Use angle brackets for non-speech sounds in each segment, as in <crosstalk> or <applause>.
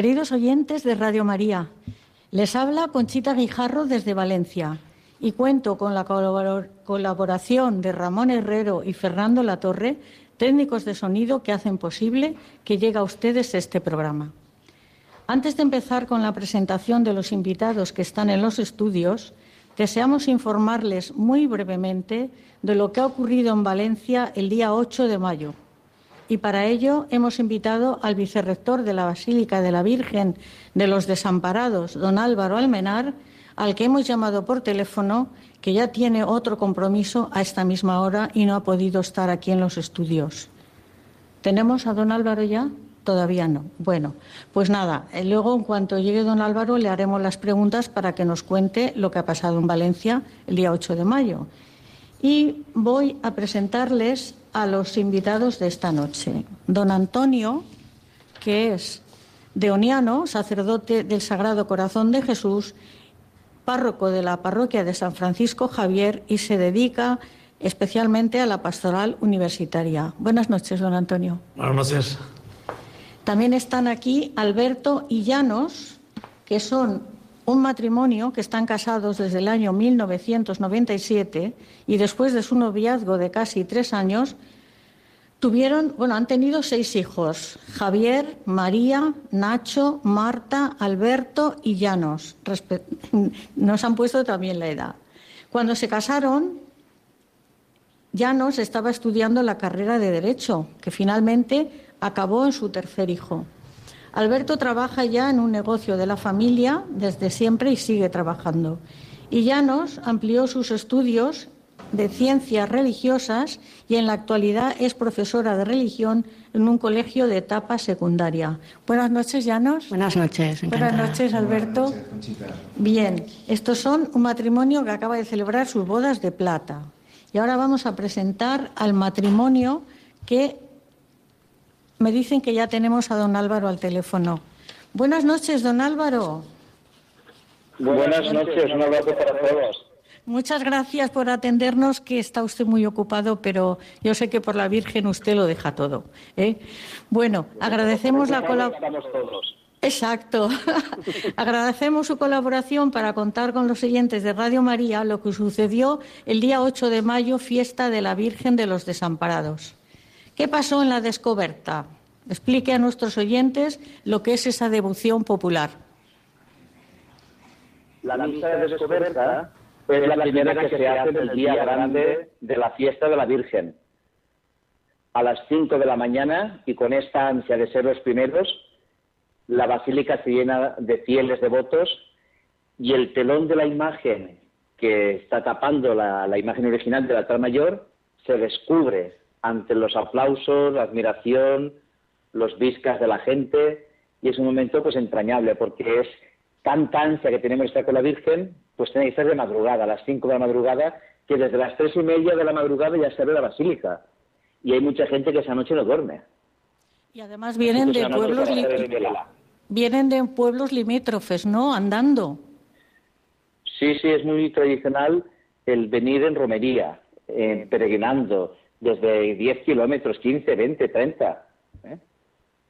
Queridos oyentes de Radio María, les habla Conchita Guijarro desde Valencia y cuento con la colabor- colaboración de Ramón Herrero y Fernando Latorre, técnicos de sonido que hacen posible que llegue a ustedes este programa. Antes de empezar con la presentación de los invitados que están en los estudios, deseamos informarles muy brevemente de lo que ha ocurrido en Valencia el día 8 de mayo. Y para ello hemos invitado al vicerrector de la Basílica de la Virgen de los Desamparados, don Álvaro Almenar, al que hemos llamado por teléfono, que ya tiene otro compromiso a esta misma hora y no ha podido estar aquí en los estudios. ¿Tenemos a don Álvaro ya? Todavía no. Bueno, pues nada, eh, luego en cuanto llegue don Álvaro le haremos las preguntas para que nos cuente lo que ha pasado en Valencia el día 8 de mayo. Y voy a presentarles a los invitados de esta noche. Don Antonio, que es deoniano, sacerdote del Sagrado Corazón de Jesús, párroco de la parroquia de San Francisco Javier y se dedica especialmente a la pastoral universitaria. Buenas noches, don Antonio. Buenas noches. También están aquí Alberto y Llanos, que son un matrimonio que están casados desde el año 1997 y después de su noviazgo de casi tres años, tuvieron, bueno, han tenido seis hijos, Javier, María, Nacho, Marta, Alberto y Llanos. Nos han puesto también la edad. Cuando se casaron, Llanos estaba estudiando la carrera de Derecho, que finalmente acabó en su tercer hijo. Alberto trabaja ya en un negocio de la familia desde siempre y sigue trabajando. Y Llanos amplió sus estudios de ciencias religiosas y en la actualidad es profesora de religión en un colegio de etapa secundaria. Buenas noches, Llanos. Buenas noches. Buenas noches, Alberto. Bien, estos son un matrimonio que acaba de celebrar sus bodas de plata. Y ahora vamos a presentar al matrimonio que me dicen que ya tenemos a don Álvaro al teléfono. Buenas noches, don Álvaro. Buenas noches, un abrazo para todos. Muchas gracias por atendernos, que está usted muy ocupado, pero yo sé que por la Virgen usted lo deja todo. ¿eh? Bueno, agradecemos la colaboración. Exacto. <laughs> Agradecemos su colaboración para contar con los oyentes de Radio María lo que sucedió el día 8 de mayo, fiesta de la Virgen de los Desamparados. ¿Qué pasó en la descoberta? Explique a nuestros oyentes lo que es esa devoción popular. La misa de descoberta es la primera que se hace el día grande de la fiesta de la Virgen. A las 5 de la mañana, y con esta ansia de ser los primeros, la basílica se llena de fieles devotos y el telón de la imagen que está tapando la, la imagen original del altar mayor se descubre ante los aplausos, la admiración, los viscas de la gente y es un momento pues entrañable porque es tanta ansia que tenemos de estar con la Virgen, pues tiene que ser de madrugada, a las 5 de la madrugada, que desde las tres y media de la madrugada ya se abre la basílica. Y hay mucha gente que esa noche no duerme. Y además vienen de pueblos, vienen de pueblos limítrofes, ¿no? Andando. Sí, sí, es muy tradicional el venir en romería, eh, peregrinando, desde 10 kilómetros, 15, 20, 30. ¿eh?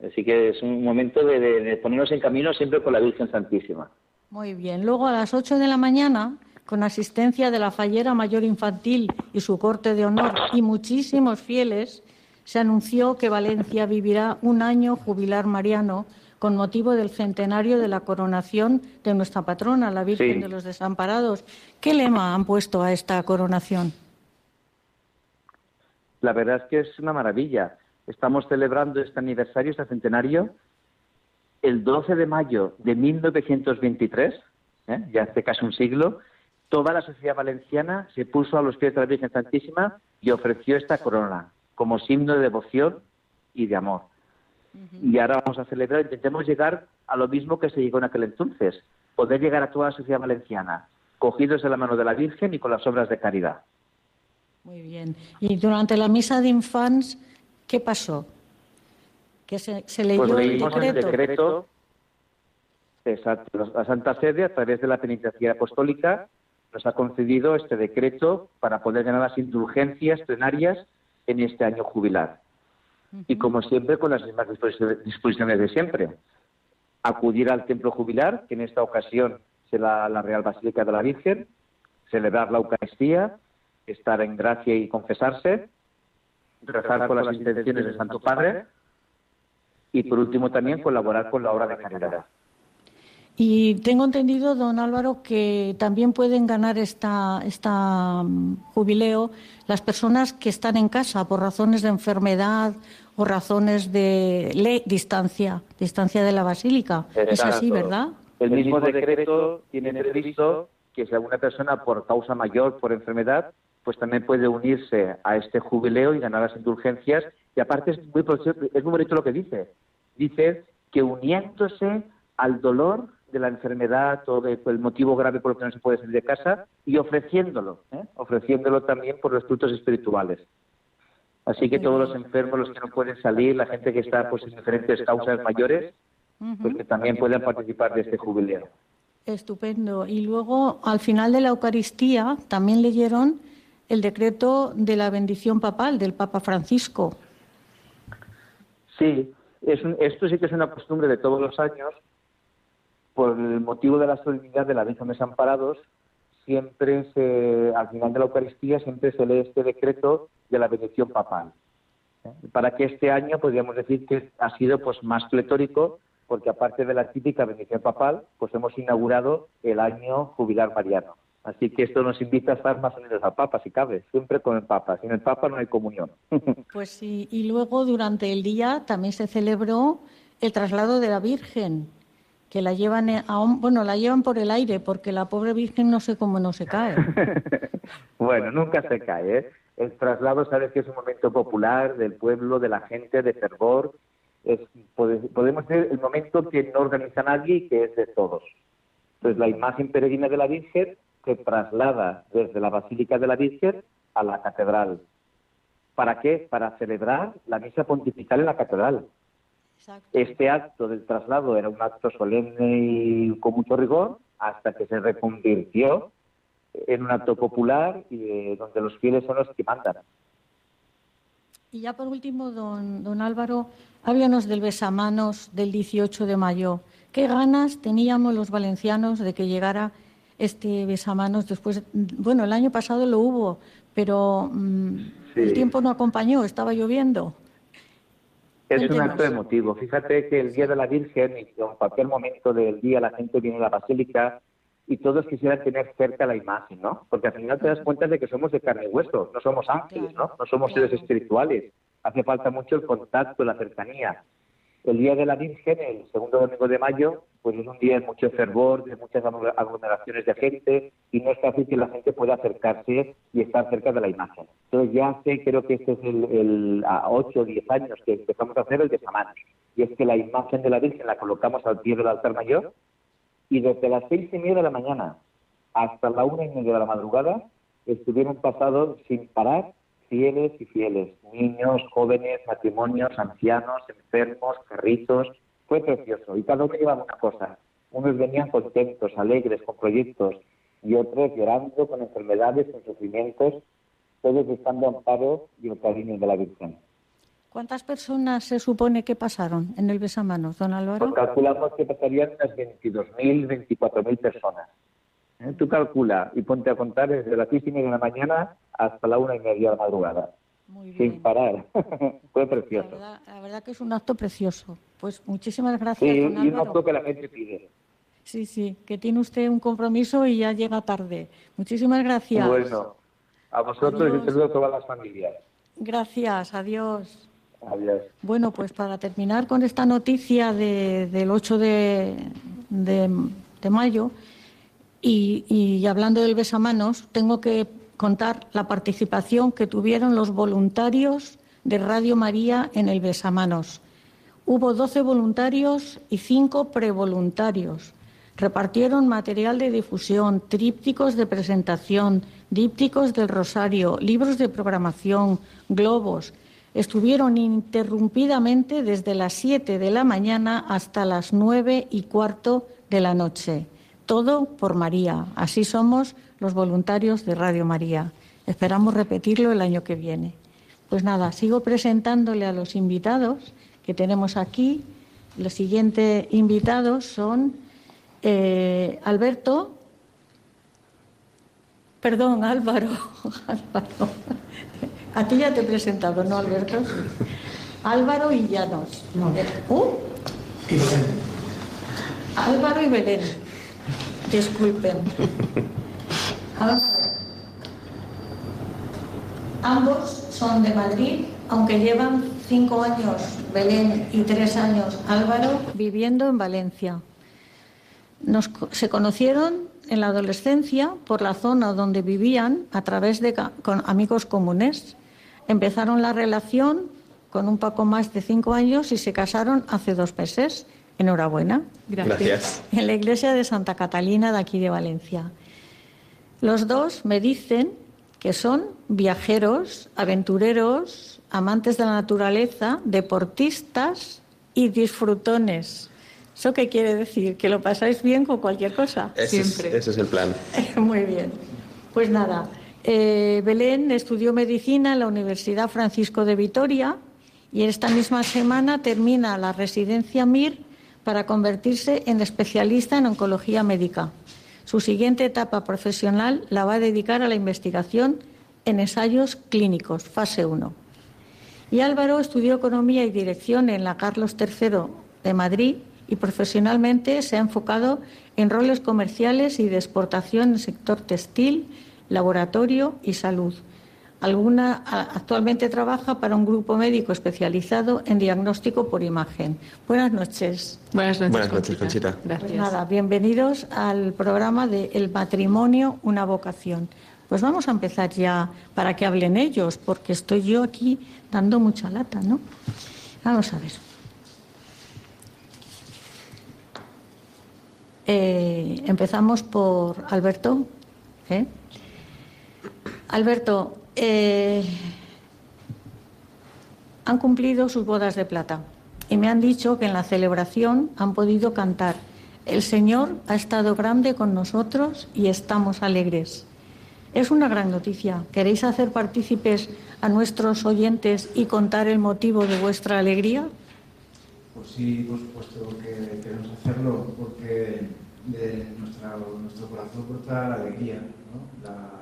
Así que es un momento de, ponernos en camino siempre con la Virgen Santísima. Muy bien. Luego a las 8 de la mañana, con asistencia de la fallera mayor infantil y su corte de honor y muchísimos fieles, se anunció que Valencia vivirá un año jubilar mariano con motivo del centenario de la coronación de nuestra patrona, la Virgen de los Desamparados. ¿Qué lema han puesto a esta coronación? La verdad es que es una maravilla. Estamos celebrando este aniversario, este centenario, el 12 de mayo de 1923, ¿eh? ya hace casi un siglo, toda la sociedad valenciana se puso a los pies de la Virgen Santísima y ofreció esta corona como signo de devoción y de amor. Y ahora vamos a celebrar, intentemos llegar a lo mismo que se llegó en aquel entonces, poder llegar a toda la sociedad valenciana, cogidos de la mano de la Virgen y con las obras de caridad. Muy bien. Y durante la misa de infantes, ¿qué pasó? Que se, leyó pues el decreto. el decreto. Exacto. La Santa Sede, a través de la penitencia apostólica, nos ha concedido este decreto para poder ganar las indulgencias plenarias en este año jubilar. Y como siempre, con las mismas disposiciones de siempre. Acudir al templo jubilar, que en esta ocasión será la Real Basílica de la Virgen, celebrar la Eucaristía, estar en gracia y confesarse, rezar con las intenciones del Santo Padre y, por último, también colaborar con la obra de caridad. Y tengo entendido, don Álvaro, que también pueden ganar esta, esta mm, jubileo las personas que están en casa por razones de enfermedad o razones de distancia, distancia de la basílica. Es así, ¿verdad? El mismo decreto tiene previsto que si alguna persona por causa mayor, por enfermedad, pues también puede unirse a este jubileo y ganar las indulgencias. Y aparte es muy, es muy bonito lo que dice. Dice que uniéndose al dolor de la enfermedad o del motivo grave por el que no se puede salir de casa y ofreciéndolo, ¿eh? ofreciéndolo también por los frutos espirituales. Así que todos los enfermos, los que no pueden salir, la gente que está pues en diferentes causas mayores, pues que también puedan participar de este jubileo. Estupendo. Y luego, al final de la Eucaristía, también leyeron el decreto de la bendición papal del Papa Francisco. Sí, es esto sí que es una costumbre de todos los años por el motivo de la solemnidad de la Virgen Desamparados, siempre se, al final de la Eucaristía siempre se lee este decreto de la bendición papal. Para que este año podríamos decir que ha sido pues más pletórico, porque aparte de la típica bendición papal, pues hemos inaugurado el año jubilar mariano. Así que esto nos invita a estar más unidos al Papa, si cabe, siempre con el Papa. Sin el Papa no hay comunión. <laughs> Pues sí, y luego durante el día también se celebró el traslado de la Virgen que la llevan a bueno la llevan por el aire porque la pobre virgen no sé cómo no se cae <laughs> bueno nunca se cae ¿eh? el traslado sabes que es un momento popular del pueblo de la gente de fervor es, podemos decir el momento que no organiza nadie y que es de todos entonces la imagen peregrina de la virgen se traslada desde la basílica de la virgen a la catedral para qué para celebrar la misa pontifical en la catedral este acto del traslado era un acto solemne y con mucho rigor hasta que se reconvirtió en un acto popular y donde los fieles son los que mandan. Y ya por último, don, don Álvaro, háblanos del besamanos del 18 de mayo. ¿Qué ganas teníamos los valencianos de que llegara este besamanos después? Bueno, el año pasado lo hubo, pero mm, el tiempo no acompañó, estaba lloviendo. Es un acto emotivo. Fíjate que el Día de la Virgen, y en cualquier momento del día la gente viene a la basílica y todos quisieran tener cerca la imagen, ¿no? Porque al final te das cuenta de que somos de carne y hueso, no somos ángeles, ¿no? No somos seres espirituales. Hace falta mucho el contacto, la cercanía. El Día de la Virgen, el segundo domingo de mayo, pues es un día de mucho fervor, de muchas aglomeraciones de gente y no es fácil que la gente pueda acercarse y estar cerca de la imagen. Entonces ya sé, creo que este es el, a 8 o 10 años que empezamos a hacer el de Samanas. Y es que la imagen de la Virgen la colocamos al pie del altar mayor y desde las seis y media de la mañana hasta la una y media de la madrugada estuvieron pasados sin parar fieles y fieles, niños, jóvenes, matrimonios, ancianos, enfermos, carritos. Fue precioso y cada uno llevaba una cosa. Unos venían contentos, alegres, con proyectos y otros llorando con enfermedades, con sufrimientos, todos buscando amparo y el cariño de la Virgen. ¿Cuántas personas se supone que pasaron en el besamanos, don Álvaro? Pues calculamos que pasarían unas 22.000, 24.000 personas. ¿Eh? Tú calcula y ponte a contar desde las 6 y media de la mañana hasta la una y media de la madrugada. Sin parar. <laughs> Fue precioso. La verdad, que es un acto precioso. Pues muchísimas gracias. Sí, y un acto que la gente pide. Sí, sí, que tiene usted un compromiso y ya llega tarde. Muchísimas gracias. Bueno, a vosotros y saludo a todas las familias. Gracias, adiós. Adiós. Bueno, pues para terminar con esta noticia del 8 de, de, mayo y, hablando del besamanos, tengo que contar la participación que tuvieron los voluntarios de Radio María en el besamanos. Hubo 12 voluntarios y 5 prevoluntarios. Repartieron material de difusión, trípticos de presentación, dípticos del rosario, libros de programación, globos. Estuvieron interrumpidamente desde las 7 de la mañana hasta las nueve y cuarto de la noche. Todo por María. Así somos los voluntarios de Radio María. Esperamos repetirlo el año que viene. Pues nada, sigo presentándole a los invitados que tenemos aquí. Los siguientes invitados son eh, Alberto, perdón, Álvaro, <laughs> Álvaro. A ti ya te he presentado, ¿no, Alberto? Álvaro y Llanos. ¿Uh? Álvaro y Belén. Disculpen. Ambos son de Madrid, aunque llevan cinco años Belén y tres años Álvaro viviendo en Valencia. se conocieron en la adolescencia por la zona donde vivían a través de con amigos comunes. Empezaron la relación con un poco más de cinco años y se casaron hace dos meses. Enhorabuena. Gracias. En la iglesia de Santa Catalina de aquí de Valencia. Los dos me dicen que son viajeros, aventureros, amantes de la naturaleza, deportistas y disfrutones. ¿Eso qué quiere decir? ¿Que lo pasáis bien con cualquier cosa? Siempre. ese es el plan. <laughs> Muy bien. Pues nada, eh, Belén estudió medicina en la Universidad Francisco de Vitoria y esta misma semana termina la residencia MIR para convertirse en especialista en oncología médica. Su siguiente etapa profesional la va a dedicar a la investigación en ensayos clínicos, fase 1. Y Álvaro estudió economía y dirección en la Carlos III de Madrid y profesionalmente se ha enfocado en roles comerciales y de exportación en el sector textil, laboratorio y salud. Alguna, actualmente trabaja para un grupo médico especializado en diagnóstico por imagen. Buenas noches. Buenas noches, Buenas noches Conchita. Gracias. Pues nada, bienvenidos al programa de El matrimonio, una vocación. Pues vamos a empezar ya para que hablen ellos, porque estoy yo aquí dando mucha lata, ¿no? Vamos a ver. Eh, empezamos por Alberto. ¿eh? Alberto, eh, han cumplido sus bodas de plata y me han dicho que en la celebración han podido cantar. El Señor ha estado grande con nosotros y estamos alegres. Es una gran noticia. ¿Queréis hacer partícipes a nuestros oyentes y contar el motivo de vuestra alegría? Pues sí, por supuesto que queremos hacerlo, porque de nuestro corazón brota la alegría, ¿no?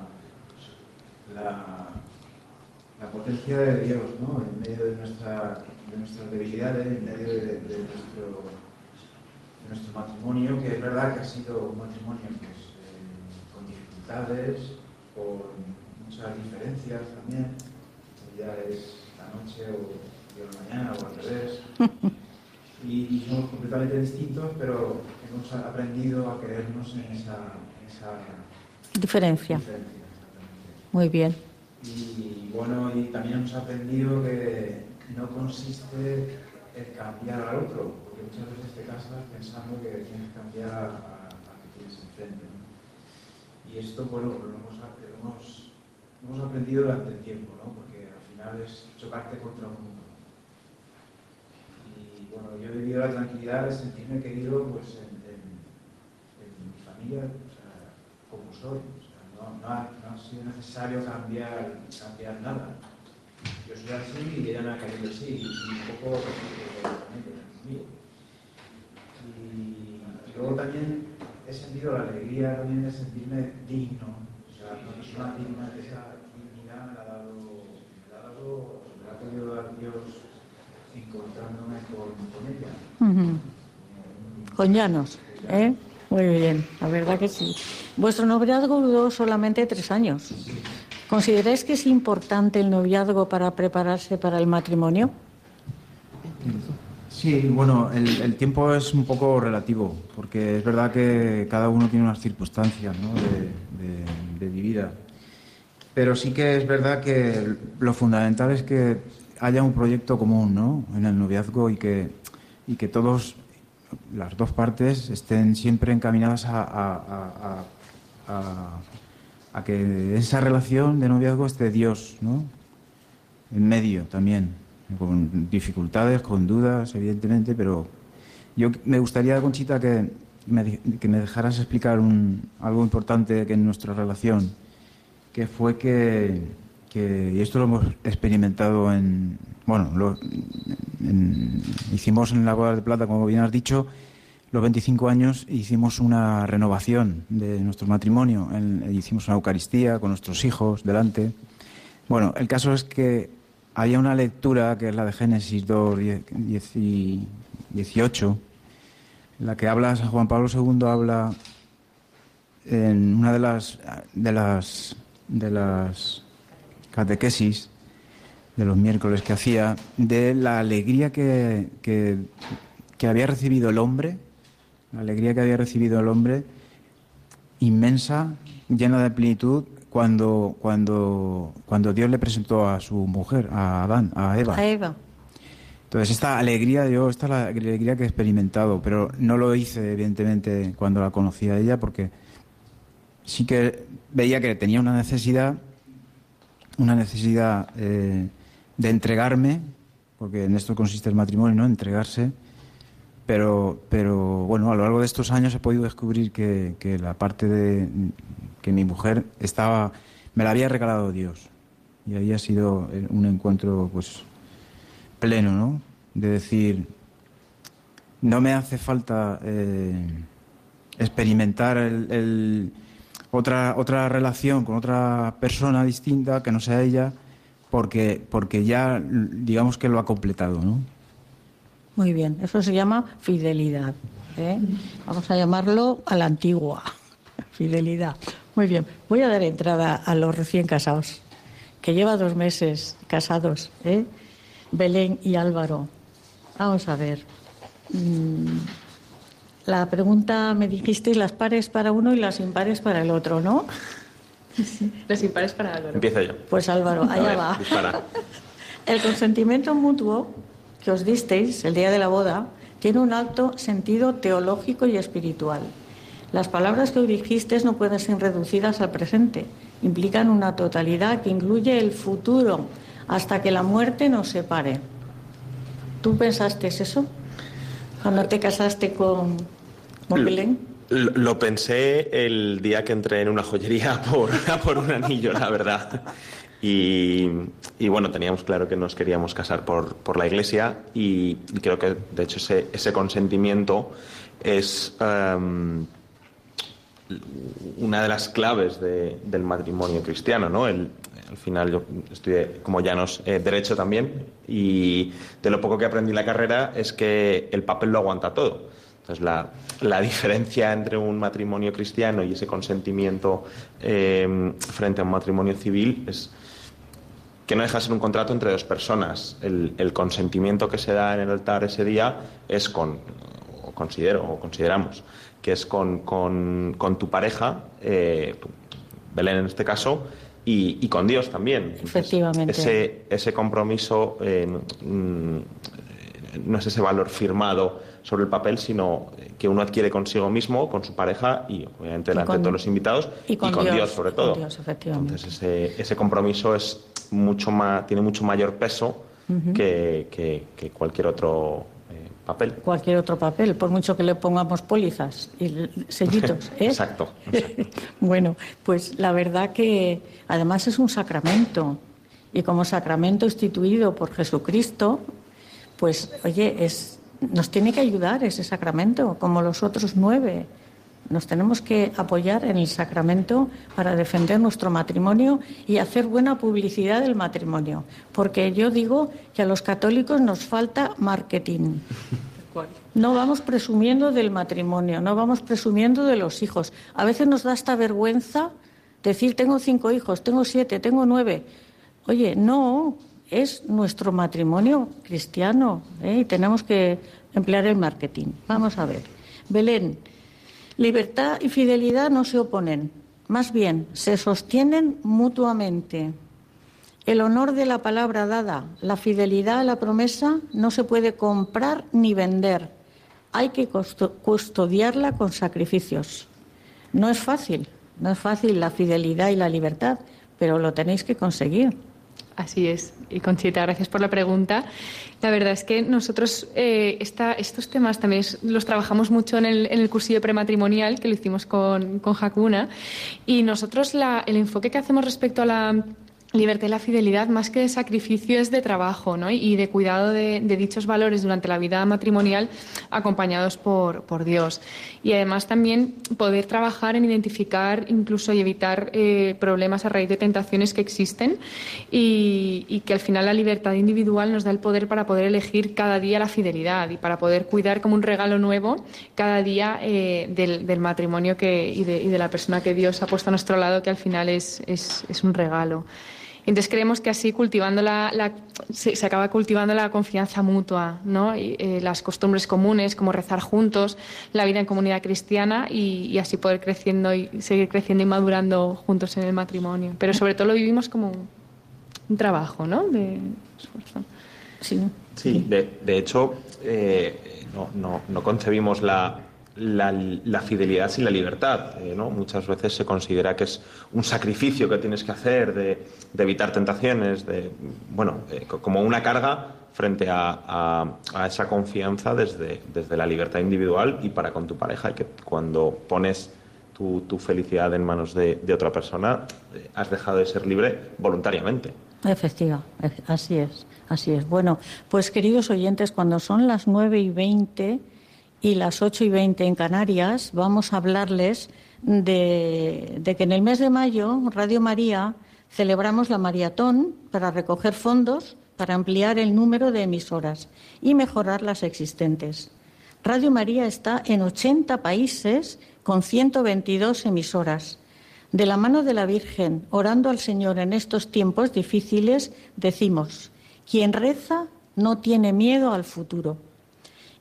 La, potencia de Dios ¿no? en medio de, nuestra, de nuestras debilidades, en medio de, nuestro, nuestro, matrimonio, que es verdad que ha sido un matrimonio pues, eh, con dificultades, con muchas diferencias también. Ya es la noche o la mañana o al revés. Y, somos completamente distintos, pero hemos aprendido a querernos en esa, diferencia. Muy bien. Y bueno, y también hemos aprendido que no consiste en cambiar al otro, porque muchas veces te casas pensando que tienes que cambiar a, que tienes enfrente. Y esto, bueno, lo hemos, hemos, hemos, aprendido durante el tiempo, ¿no? porque al final es chocarte contra un mundo. Y bueno, yo he vivido la tranquilidad de sentirme querido pues, en, mi familia, como soy no, ha, sido necesario cambiar, cambiar nada. yo soy así y ella me ha querido así, y un poco conmigo. Y, luego también he sentido la alegría también de sentirme digno, o sea, una persona digna de esa dignidad me la ha dado, me la ha dado, me la ha podido dar Dios encontrándome con, con ella. Con Llanos, ¿eh? Muy bien, la verdad que sí. Vuestro noviazgo duró solamente tres años. ¿Consideráis que es importante el noviazgo para prepararse para el matrimonio? Sí, bueno, el, tiempo es un poco relativo, porque es verdad que cada uno tiene unas circunstancias ¿no? de, de, vida. Pero sí que es verdad que lo fundamental es que haya un proyecto común ¿no? en el noviazgo y que, y que todos las dos partes estén siempre encaminadas a, que esa relación de noviazgo esté Dios, ¿no? En medio también, con dificultades, con dudas, evidentemente, pero yo me gustaría, Conchita, que me, que me dejaras explicar un, algo importante que en nuestra relación, que fue que, y esto lo hemos experimentado en, bueno, hicimos en la boda de plata, como bien has dicho, los 25 años hicimos una renovación de nuestro matrimonio, hicimos una Eucaristía con nuestros hijos delante. Bueno, el caso es que había una lectura que es la de Génesis 2, 18, en la que habla San Juan Pablo II, habla en una de las, de las, de las catequesis de los miércoles que hacía, de la alegría que, que, había recibido el hombre, la alegría que había recibido el hombre, inmensa, llena de plenitud, cuando, cuando, cuando Dios le presentó a su mujer, a Adán, a Eva. A Eva. Entonces, esta alegría, yo, esta es la alegría que he experimentado, pero no lo hice, evidentemente, cuando la conocí a ella, porque sí que veía que tenía una necesidad, una necesidad eh, de entregarme, porque en esto consiste el matrimonio, ¿no? Entregarse. Pero, pero bueno, a lo largo de estos años he podido descubrir que, que la parte de que mi mujer estaba, me la había regalado Dios. Y ahí ha sido un encuentro, pues, pleno, ¿no? De decir, no me hace falta eh, experimentar el, otra, otra relación con otra persona distinta que no sea ella porque, porque ya digamos que lo ha completado, ¿no? Muy bien, eso se llama fidelidad. ¿eh? Vamos a llamarlo a la antigua, <laughs> fidelidad. Muy bien, voy a dar entrada a los recién casados, que lleva dos meses casados, ¿eh? Belén y Álvaro. Vamos a ver. Mm, la pregunta me dijisteis las pares para uno y las impares para el otro, ¿no? Los impares para Álvaro. Empiezo yo. Pues Álvaro, allá va. <laughs> El consentimiento mutuo que os disteis el día de la boda tiene un alto sentido teológico y espiritual. Las palabras que hoy dijiste no pueden ser reducidas al presente. Implican una totalidad que incluye el futuro hasta que la muerte nos separe. ¿Tú pensaste eso cuando te casaste con, Belén? Lo pensé el día que entré en una joyería <laughs> por, por un anillo, la verdad. Y, bueno, teníamos claro que nos queríamos casar por, por la iglesia y, creo que de hecho ese, ese consentimiento es em, una de las claves del matrimonio cristiano, ¿no? El, al final yo estudié como llanos eh, derecho también y de lo poco que aprendí en la carrera es que el papel lo aguanta todo. Entonces, la, diferencia entre un matrimonio cristiano y ese consentimiento eh, frente a un matrimonio civil es que no deja de ser un contrato entre dos personas. El, consentimiento que se da en el altar ese día es con, o considero, o consideramos, que es con, tu pareja, eh, Belén en este caso, y, con Dios también. Efectivamente. ese, ese compromiso eh, mm, no es ese valor firmado sobre el papel, sino que uno adquiere consigo mismo, con su pareja y obviamente delante de todos los invitados y con, Dios, sobre todo. Entonces ese, ese, compromiso es mucho más, tiene mucho mayor peso que, cualquier otro eh, papel. Cualquier otro papel, por mucho que le pongamos pólizas y sellitos. <laughs> ¿eh? exacto. <laughs> bueno, pues la verdad que además es un sacramento y como sacramento instituido por Jesucristo, pues oye, es, nos tiene que ayudar ese sacramento, como los otros nueve. Nos tenemos que apoyar en el sacramento para defender nuestro matrimonio y hacer buena publicidad del matrimonio. Porque yo digo que a los católicos nos falta marketing. No vamos presumiendo del matrimonio, no vamos presumiendo de los hijos. A veces nos da esta vergüenza decir tengo cinco hijos, tengo siete, tengo nueve. Oye, no, es nuestro matrimonio cristiano ¿eh? y tenemos que emplear el marketing. Vamos a ver. Belén, libertad y fidelidad no se oponen, más bien se sostienen mutuamente. El honor de la palabra dada, la fidelidad a la promesa no se puede comprar ni vender. Hay que custodiarla con sacrificios. No es fácil, no es fácil la fidelidad y la libertad, pero lo tenéis que conseguir. Así es. Y Conchita, gracias por la pregunta. La verdad es que nosotros eh, estos temas también los trabajamos mucho en el, en el cursillo prematrimonial, que lo hicimos con, con Hakuna. Y nosotros el enfoque que hacemos respecto a la libertad y la fidelidad, más que de sacrificio, es de trabajo ¿no? y de cuidado de, dichos valores durante la vida matrimonial acompañados por, Dios. Y además también poder trabajar en identificar incluso y evitar eh, problemas a raíz de tentaciones que existen y, que al final la libertad individual nos da el poder para poder elegir cada día la fidelidad y para poder cuidar como un regalo nuevo cada día eh, del, matrimonio que, y, de, y, de, la persona que Dios ha puesto a nuestro lado, que al final es un regalo. Entonces creemos que así cultivando la, se, acaba cultivando la confianza mutua, ¿no? Eh, las costumbres comunes, como rezar juntos, la vida en comunidad cristiana y, así poder creciendo y seguir creciendo y madurando juntos en el matrimonio. Pero sobre todo lo vivimos como un, trabajo, ¿no? De esfuerzo. Sí, sí de, de hecho, eh, no, no concebimos la, la, fidelidad sin la libertad. Eh. Muchas veces se considera que es un sacrificio que tienes que hacer de, evitar tentaciones, de, bueno, eh, como una carga frente a, esa confianza desde, desde, la libertad individual y para con tu pareja, y que cuando pones tu, felicidad en manos de, otra persona, eh, has dejado de ser libre voluntariamente. Efectiva, así es, así es. Bueno, pues queridos oyentes, cuando son las nueve y veinte y las 8 y 20 en Canarias, vamos a hablarles de, que en el mes de mayo, Radio María, celebramos la maratón para recoger fondos para ampliar el número de emisoras y mejorar las existentes. Radio María está en 80 países con 122 emisoras. De la mano de la Virgen, orando al Señor en estos tiempos difíciles, decimos, quien reza no tiene miedo al futuro.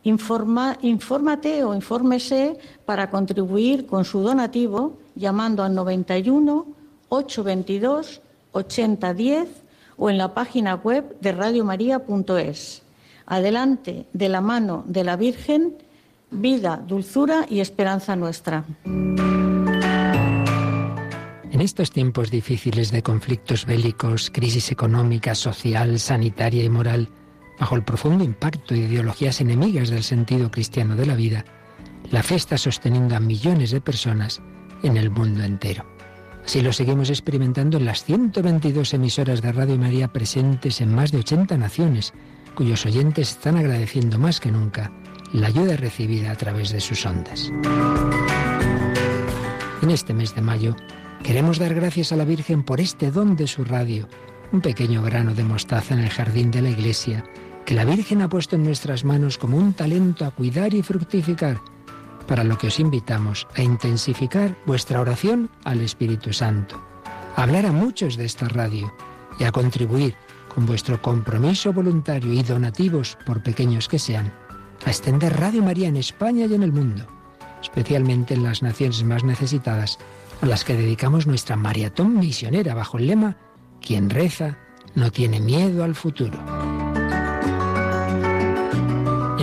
Informa, infórmate o infórmese para contribuir con su donativo llamando al 91 822 8010 o en la página web de radiomaria.es. Adelante, de la mano de la Virgen, vida, dulzura y esperanza nuestra. En estos tiempos difíciles de conflictos bélicos, crisis económica, social, sanitaria y moral, bajo el profundo impacto de ideologías enemigas del sentido cristiano de la vida, la fe está sosteniendo a millones de personas en el mundo entero. Así lo seguimos experimentando en las 122 emisoras de Radio María presentes en más de 80 naciones, cuyos oyentes están agradeciendo más que nunca la ayuda recibida a través de sus ondas. En este mes de mayo queremos dar gracias a la Virgen por este don de su radio, un pequeño grano de mostaza en el jardín de la iglesia que la Virgen ha puesto en nuestras manos como un talento a cuidar y fructificar, para lo que os invitamos a intensificar vuestra oración al Espíritu Santo, a hablar a muchos de esta radio y a contribuir con vuestro compromiso voluntario y donativos, por pequeños que sean, a extender Radio María en España y en el mundo, especialmente en las naciones más necesitadas, a las que dedicamos nuestra maratón misionera bajo el lema Quien reza no tiene miedo al futuro.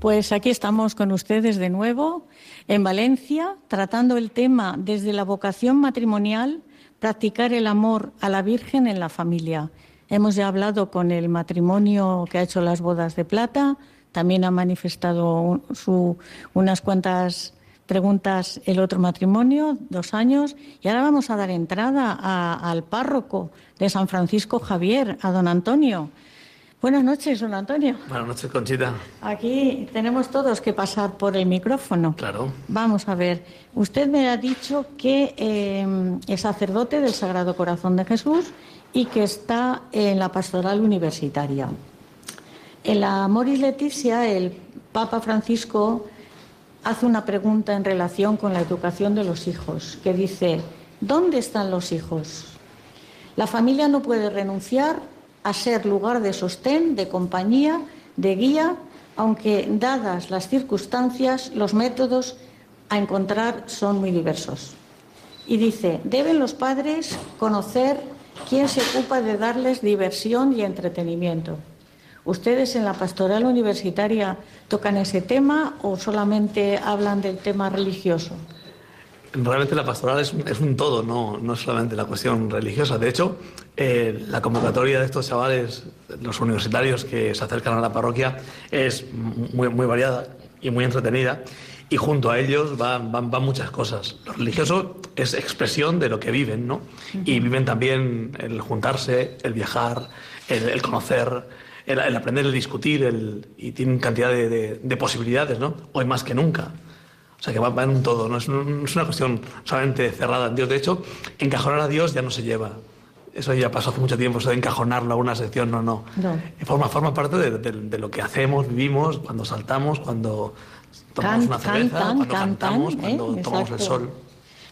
Pues aquí estamos con ustedes de nuevo en Valencia, tratando el tema desde la vocación matrimonial, practicar el amor a la Virgen en la familia. Hemos ya hablado con el matrimonio que ha hecho las bodas de plata, también ha manifestado unas cuantas preguntas el otro matrimonio, dos años, y ahora vamos a dar entrada al párroco de San Francisco Javier, a don Antonio. Buenas noches, don Antonio. Buenas noches, Conchita. Aquí tenemos todos que pasar por el micrófono. Claro. Vamos a ver. Usted me ha dicho que eh, es sacerdote del Sagrado Corazón de Jesús y que está en la pastoral universitaria. En la Moris Leticia, el Papa Francisco hace una pregunta en relación con la educación de los hijos, que dice, ¿dónde están los hijos? La familia no puede renunciar a ser lugar de sostén, de compañía, de guía, aunque dadas las circunstancias, los métodos a encontrar son muy diversos. Y dice, deben los padres conocer quién se ocupa de darles diversión y entretenimiento. ¿Ustedes en la pastoral universitaria tocan ese tema o solamente hablan del tema religioso? Realmente la pastoral es, un todo, no, no solamente la cuestión religiosa. De hecho, eh, la convocatoria de estos chavales, los universitarios que se acercan a la parroquia, es muy, muy variada y muy entretenida. Y junto a ellos van, van, muchas cosas. Lo religioso es expresión de lo que viven, ¿no? Y viven también el juntarse, el viajar, el, conocer, el, aprender, el discutir, el, y tienen cantidad de, de posibilidades, ¿no? Hoy más que nunca. O sea que va, en todo, ¿no? Es, una cuestión solamente cerrada en Dios. De hecho, encajonar a Dios ya no se lleva. Eso ya pasó hace mucho tiempo, eso de encajonarlo a una sección, no, no. Forma, forma parte de, lo que hacemos, vivimos, cuando saltamos, cuando tomamos una cerveza, cuando cantamos, ¿eh? cuando tomamos el sol.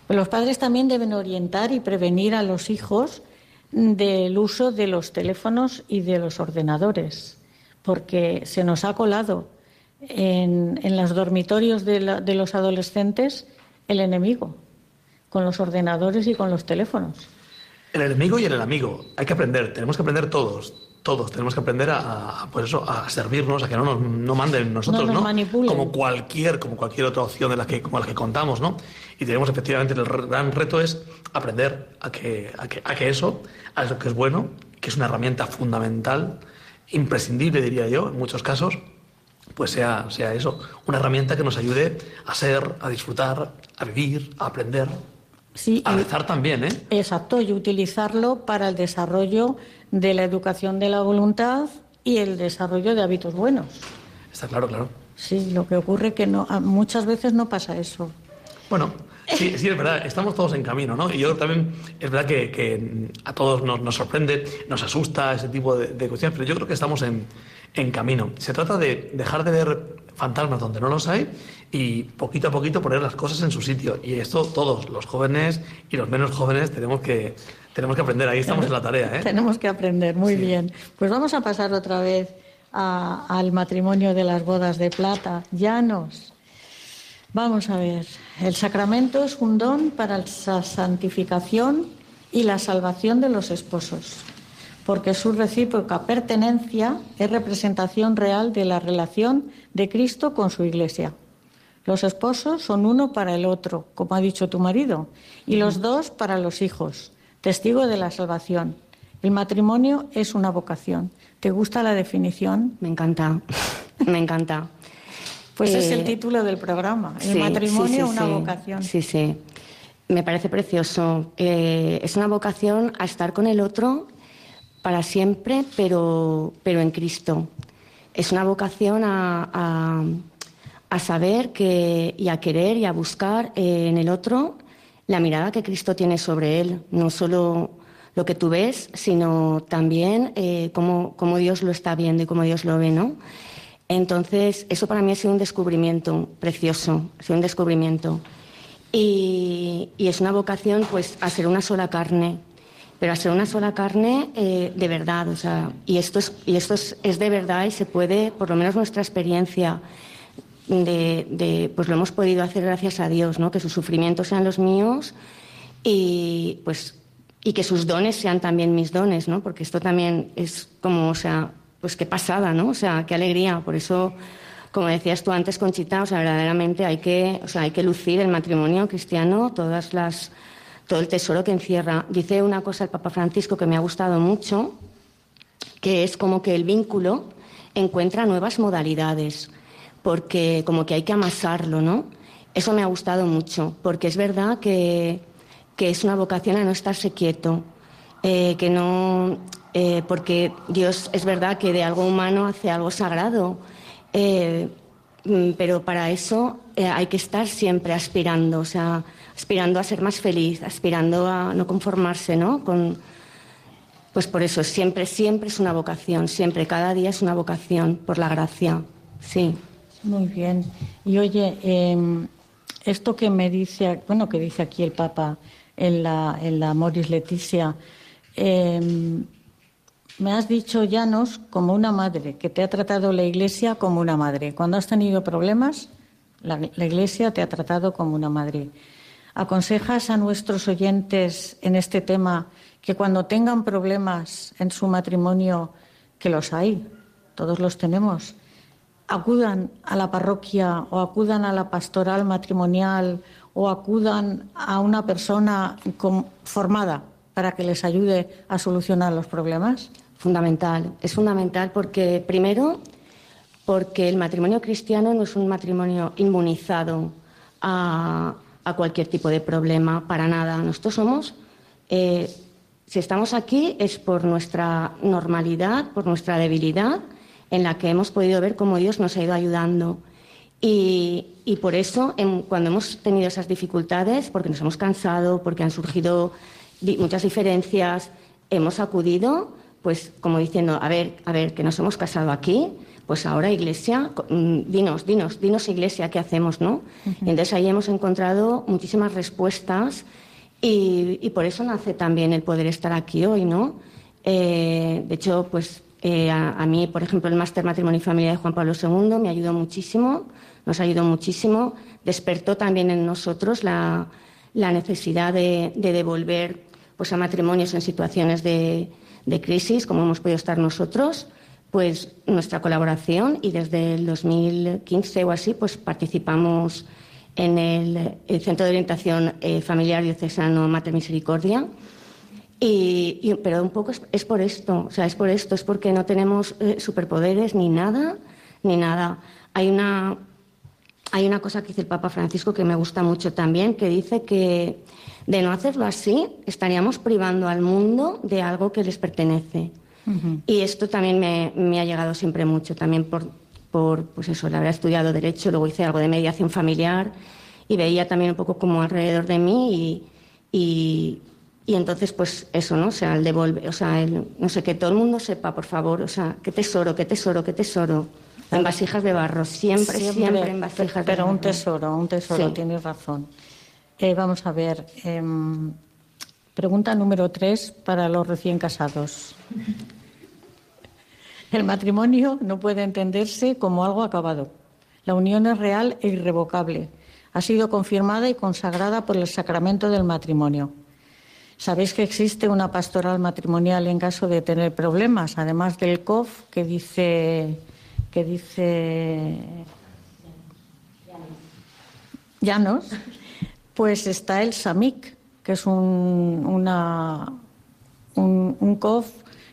Pues los padres también deben orientar y prevenir a los hijos del uso de los teléfonos y de los ordenadores, porque se nos ha colado en, los dormitorios de, los adolescentes el enemigo, con los ordenadores y con los teléfonos. El enemigo y el amigo. Hay que aprender, tenemos que aprender todos, todos. Tenemos que aprender a, pues eso, a servirnos, a que no nos no manden nosotros, ¿no? Como cualquier, como cualquier otra opción de las que, como las que contamos, ¿no? Y tenemos efectivamente el gran reto es aprender a que, a que, a que eso, a lo que es bueno, que es una herramienta fundamental, imprescindible, diría yo, en muchos casos, pues sea, sea eso, una herramienta que nos ayude a ser, a disfrutar, a vivir, a aprender. Sí, a rezar también, ¿eh? Exacto, y utilizarlo para el desarrollo de la educación de la voluntad y el desarrollo de hábitos buenos. Está claro, claro. Sí, lo que ocurre que no, muchas veces no pasa eso. Bueno, sí, sí, es verdad, estamos todos en camino, ¿no? Y yo también, es verdad que, a todos nos, sorprende, nos asusta ese tipo de, de cuestiones, pero yo creo que estamos en, en camino. Se trata de dejar de ver fantasmas donde no los hay y poquito a poquito poner las cosas en su sitio. Y esto todos, los jóvenes y los menos jóvenes, tenemos que, tenemos que aprender. Ahí estamos en la tarea. ¿eh? <laughs> Tenemos que aprender, muy bien. Pues vamos a pasar otra vez al matrimonio de las bodas de plata. Llanos. Vamos a ver. El sacramento es un don para la santificación y la salvación de los esposos porque su recíproca pertenencia es representación real de la relación de Cristo con su Iglesia. Los esposos son uno para el otro, como ha dicho tu marido, y los dos para los hijos, testigo de la salvación. El matrimonio es una vocación. ¿Te gusta la definición? Me encanta, <laughs> me encanta. Pues es el eh, título del programa, El matrimonio, una vocación. Sí, sí. Me parece precioso. Eh, es una vocación a estar con el otro para siempre, pero, pero en Cristo. Es una vocación a, a, saber que, y a querer y a buscar en el otro la mirada que Cristo tiene sobre él, no solo lo que tú ves, sino también eh, cómo, cómo, Dios lo está viendo y cómo Dios lo ve, ¿no? Entonces, eso para mí ha sido un descubrimiento precioso, ha sido un descubrimiento. Y, es una vocación, pues, a ser una sola carne, pero a ser una sola carne eh, de verdad, o sea, y esto, es, y esto es, es, de verdad y se puede, por lo menos nuestra experiencia, de, pues lo hemos podido hacer gracias a Dios, ¿no? Que sus sufrimientos sean los míos y pues y que sus dones sean también mis dones, ¿no? Porque esto también es como, o sea, pues qué pasada, ¿no? O sea, qué alegría. Por eso, como decías tú antes, Conchita, o sea, verdaderamente hay que, o sea, hay que lucir el matrimonio cristiano, todas las, todo el tesoro que encierra. Dice una cosa el Papa Francisco que me ha gustado mucho, que es como que el vínculo encuentra nuevas modalidades, porque como que hay que amasarlo, ¿no? Eso me ha gustado mucho, porque es verdad que que es una vocación a no estarse quieto, eh, que no, eh, porque Dios es verdad que de algo humano hace algo sagrado, eh, mm, pero para eso hay que estar siempre aspirando, o sea, aspirando a ser más feliz, aspirando a no conformarse, ¿no? Con, pues por eso siempre, siempre es una vocación, siempre, cada día es una vocación por la gracia, sí. Muy bien. Y oye, em, esto que me dice, bueno, que dice aquí el Papa, en la, en la Moris Leticia. Em, me has dicho, Llanos, como una madre, que te ha tratado la Iglesia como una madre. Cuando has tenido problemas, la, Iglesia te ha tratado como una madre. ¿Aconsejas a nuestros oyentes en este tema que cuando tengan problemas en su matrimonio, que los hay, todos los tenemos, acudan a la parroquia o acudan a la pastoral matrimonial o acudan a una persona formada para que les ayude a solucionar los problemas? Fundamental, es fundamental porque primero porque el matrimonio cristiano no es un matrimonio inmunizado a, cualquier tipo de problema, para nada. Nosotros somos, eh, si estamos aquí es por nuestra normalidad, por nuestra debilidad, en la que hemos podido ver cómo Dios nos ha ido ayudando. Y, por eso, cuando hemos tenido esas dificultades, porque nos hemos cansado, porque han surgido muchas diferencias, hemos acudido, pues como diciendo, a ver, a ver, que nos hemos casado aquí, pues ahora Iglesia, mm, dinos, dinos, dinos Iglesia, ¿qué hacemos, no? Entonces ahí hemos encontrado muchísimas respuestas y, por eso nace también el poder estar aquí hoy, ¿no? Eh, de hecho, pues eh, a, mí, por ejemplo, el máster matrimonio y familia de Juan Pablo II me ayudó muchísimo nos ayudó muchísimo. Despertó también en nosotros la, necesidad de, devolver pues, a matrimonios en situaciones de, crisis, como hemos podido estar nosotros, pues nuestra colaboración y desde el 2015 o así, pues participamos en el, Centro de Orientación eh, Familiar Diocesano Mater Misericordia. Y, pero un poco es, por esto, o sea, es por esto, es porque no tenemos eh, superpoderes ni nada, ni nada. Hay una hay una cosa que dice el Papa Francisco que me gusta mucho también, que dice que de no hacerlo así estaríamos privando al mundo de algo que les pertenece. Y esto también me, ha llegado siempre mucho, también por, por pues eso, el haber estudiado Derecho, luego hice algo de mediación familiar y veía también un poco como alrededor de mí y, y, entonces pues eso, ¿no? O sea, el devolver, o sea, el, no sé, que todo el mundo sepa, por favor, o sea, qué tesoro, qué tesoro, qué tesoro. En vasijas de barro, siempre, siempre, en vasijas de barro. Pero un tesoro, un tesoro, tienes razón. Eh, vamos a ver. Em, pregunta número tres para los recién casados. El matrimonio no puede entenderse como algo acabado. La unión es real e irrevocable. Ha sido confirmada y consagrada por el sacramento del matrimonio. Sabéis que existe una pastoral matrimonial en caso de tener problemas, además del COF que dice que dice Llanos, pues está el SAMIC, que es un, una, un, COF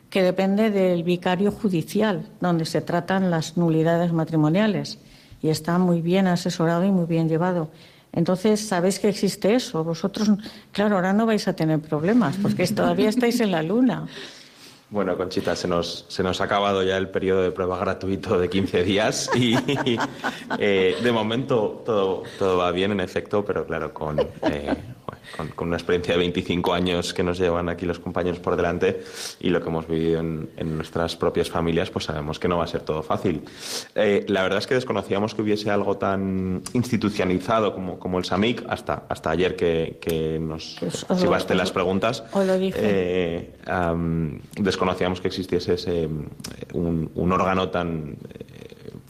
que depende del vicario judicial, donde se tratan las nulidades matrimoniales. Y está muy bien asesorado y muy bien llevado. Entonces, sabéis que existe eso. Vosotros, claro, ahora no vais a tener problemas, porque todavía estáis en la luna. Bueno, Conchita, se nos, se nos ha acabado ya el periodo de prueba gratuito de 15 días y <laughs> eh, de momento todo, todo va bien, en efecto, pero claro, con, eh, con, una experiencia de 25 años que nos llevan aquí los compañeros por delante y lo que hemos vivido en, nuestras propias familias, pues sabemos que no va a ser todo fácil. Eh, la verdad es que desconocíamos que hubiese algo tan institucionalizado como, como el SAMIC hasta, hasta ayer que, que nos llevaste las preguntas. Eh, desconocíamos que existiese ese, un, un órgano tan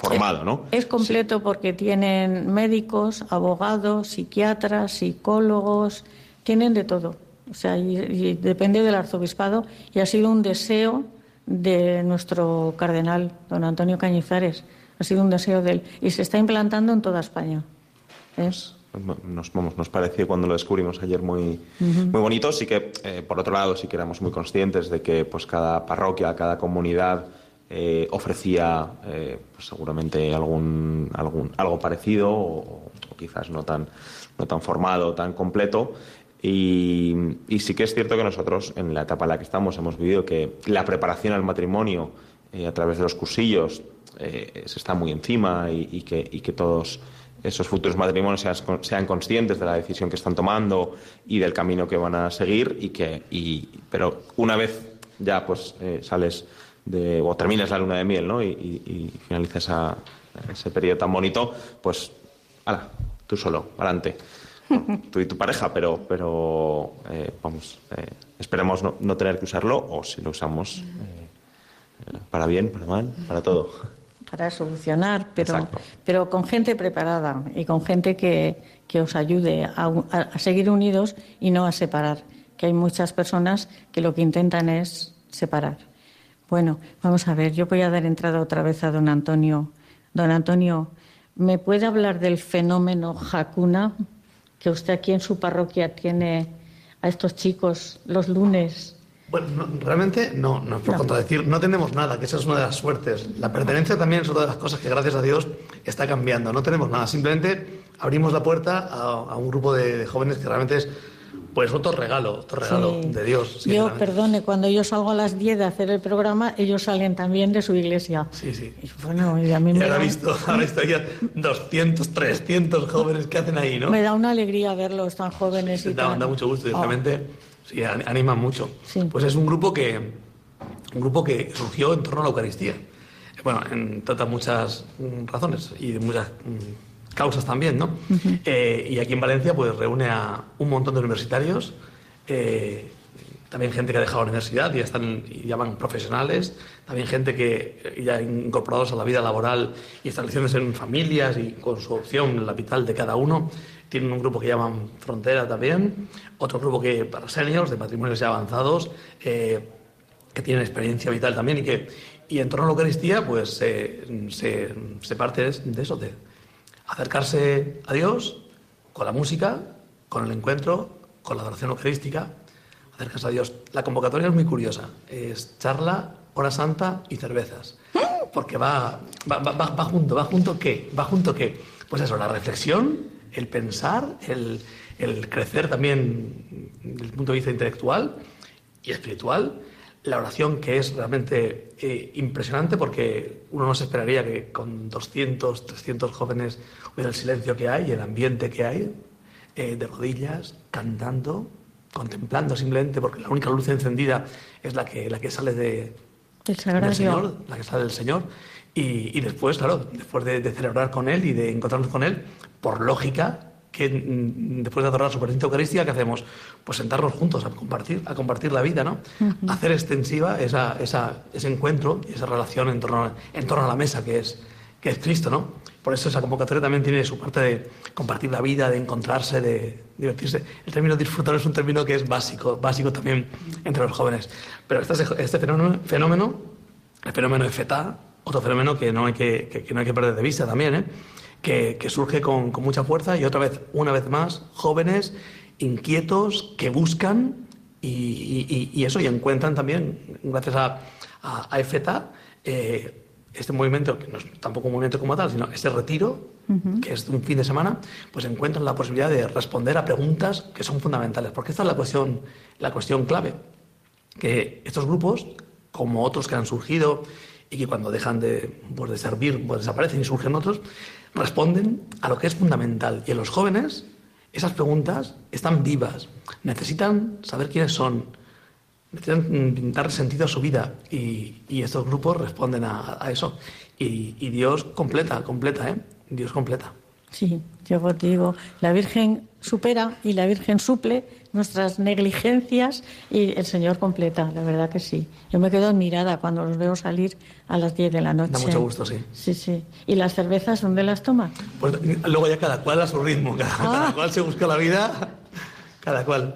formado, ¿no? Es completo porque tienen médicos, abogados, psiquiatras, psicólogos, tienen de todo. O sea, y, depende del arzobispado y ha sido un deseo de nuestro cardenal, don Antonio Cañizares. Ha sido un deseo de él y se está implantando en toda España. ¿Es? Nos, vamos, nos pareció cuando lo descubrimos ayer muy, muy bonito. Sí que, eh, por otro lado, sí que éramos muy conscientes de que pues, cada parroquia, cada comunidad eh, ofrecía eh, pues seguramente algún, algún, algo parecido o, quizás no tan, no tan formado, tan completo. Y, sí que es cierto que nosotros, en la etapa en la que estamos, hemos vivido que la preparación al matrimonio eh, a través de los cursillos se está muy encima y, que, y, que, todos esos futuros matrimonios sean, sean, conscientes de la decisión que están tomando y del camino que van a seguir. Y que, y, pero una vez ya pues sales de, o terminas la luna de miel ¿no? y, y, finalizas ese periodo tan bonito, pues, ala, tú solo, adelante. <laughs> tú y tu pareja, pero, pero eh, vamos, eh, esperemos no, no, tener que usarlo o si lo usamos eh, para bien, para mal, para todo. Para solucionar, pero, pero con gente preparada y con gente que, que os ayude a, a seguir unidos y no a separar, que hay muchas personas que lo que intentan es separar. Bueno, vamos a ver, yo voy a dar entrada otra vez a don Antonio. Don Antonio, ¿me puede hablar del fenómeno Hakuna que usted aquí en su parroquia tiene a estos chicos los lunes? Bueno, realmente no, no por contradecir, no tenemos nada, que esa es una de las suertes. La pertenencia también es otra de las cosas que gracias a Dios está cambiando. No tenemos nada, simplemente abrimos la puerta a, un grupo de jóvenes que realmente es pues otro regalo, otro regalo de Dios. Yo, perdone, cuando yo salgo a las 10 de hacer el programa, ellos salen también de su iglesia. Sí, sí. Y bueno, y a mí me <laughs> ahora, visto, ahora visto ya 200, 300 jóvenes que hacen ahí, ¿no? Me da una alegría verlos tan jóvenes. y da, da mucho gusto, realmente oh. sí, animan mucho. Pues es un grupo que, un grupo que surgió en torno a la Eucaristía. Bueno, en, trata muchas mm, razones y muchas mm, causas también, ¿no? Eh, y aquí en Valencia pues reúne a un montón de universitarios, eh, también gente que ha dejado la universidad y ya están y llaman profesionales, también gente que ya incorporados a la vida laboral y estableciéndose en familias y con su opción la vital de cada uno. Tienen un grupo que llaman Frontera también, otro grupo que para seniors de patrimonios ya avanzados, eh, que tienen experiencia vital también y que y en torno a la Eucaristía pues se, se parte de eso, de, acercarse a Dios con la música, con el encuentro, con la adoración eucarística, acercarse a Dios. La convocatoria es muy curiosa, es charla, hora santa y cervezas, porque va, va, va, junto, va junto qué, va junto qué, pues eso, la reflexión, el pensar, el, el crecer también desde el punto de vista intelectual y espiritual, la oración que es realmente eh, impresionante porque uno no se esperaría que con 200, 300 jóvenes hubiera el silencio que hay, el ambiente que hay, eh, de rodillas, cantando, contemplando simplemente, porque la única luz encendida es la que, la que sale de, del Señor, la que sale del Señor. Y, después, claro, después de, de celebrar con Él y de encontrarnos con Él, por lógica, que mm, después de adorar su presencia eucarística, ¿qué hacemos? Pues sentarnos juntos a compartir, a compartir la vida, ¿no? Hacer extensiva esa, esa, ese encuentro y esa relación en torno, a, en torno a la mesa que es, que es Cristo, ¿no? Por eso esa convocatoria también tiene su parte de compartir la vida, de encontrarse, de divertirse. El término disfrutar es un término que es básico, básico también entre los jóvenes. Pero este, este fenómeno, fenómeno, el fenómeno de FETA, otro fenómeno que no hay que, que, que no hay que perder de vista también, ¿eh? Que, surge con, mucha fuerza y otra vez, una vez más, jóvenes inquietos que buscan y, eso, y encuentran también, gracias a, a, EFETA, eh, este movimiento, que no es tampoco un movimiento como tal, sino este retiro, que es un fin de semana, pues encuentran la posibilidad de responder a preguntas que son fundamentales. Porque esta es la cuestión, la cuestión clave, que estos grupos, como otros que han surgido y que cuando dejan de, pues, de servir, pues desaparecen y surgen otros, responden a lo que es fundamental. Y en los jóvenes esas preguntas están vivas, necesitan saber quiénes son, necesitan dar sentido a su vida y, estos grupos responden a, eso. Y, y, Dios completa, completa, ¿eh? Dios completa. Sí, yo te digo, la Virgen supera y la Virgen suple nuestras negligencias y el Señor completa, la verdad que sí. Yo me quedo admirada cuando los veo salir a las 10 de la noche. Da mucho gusto, sí. Sí, sí. ¿Y las cervezas dónde las toman? Pues luego ya cada cual a su ritmo, cada, cada ah. cual se busca la vida, cada cual.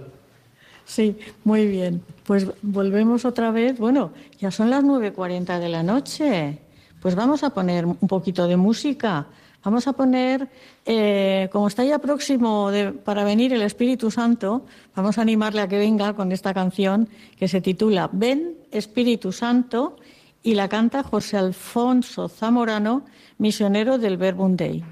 Sí, muy bien. Pues volvemos otra vez. Bueno, ya son las 9.40 de la noche. Pues vamos a poner un poquito de música. Vamos a poner, eh, como está ya próximo para venir el Espíritu Santo, vamos a animarle a que venga con esta canción que se titula Ven Espíritu Santo y la canta José Alfonso Zamorano, misionero del Verbum Dei.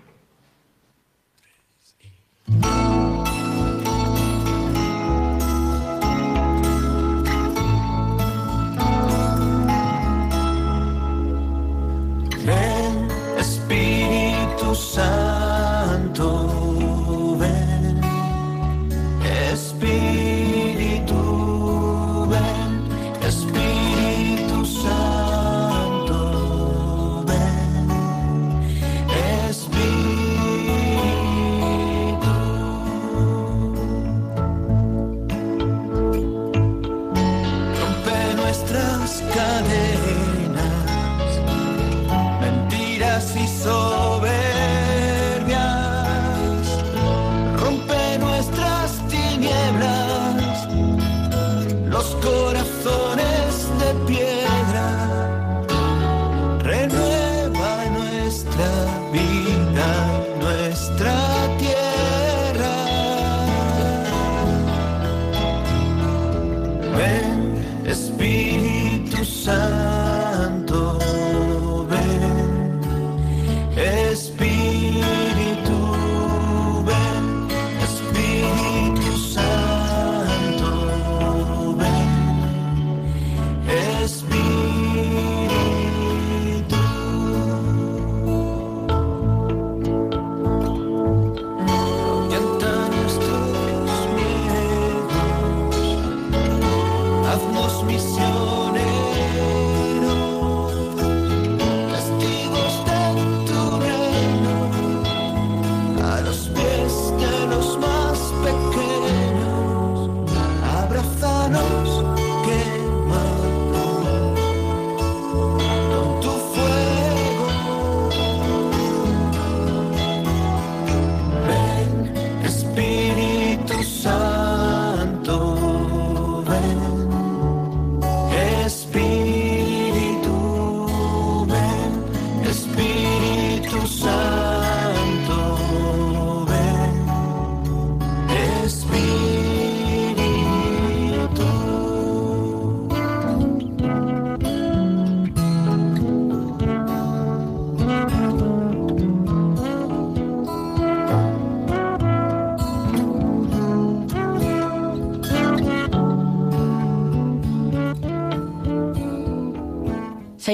Santo,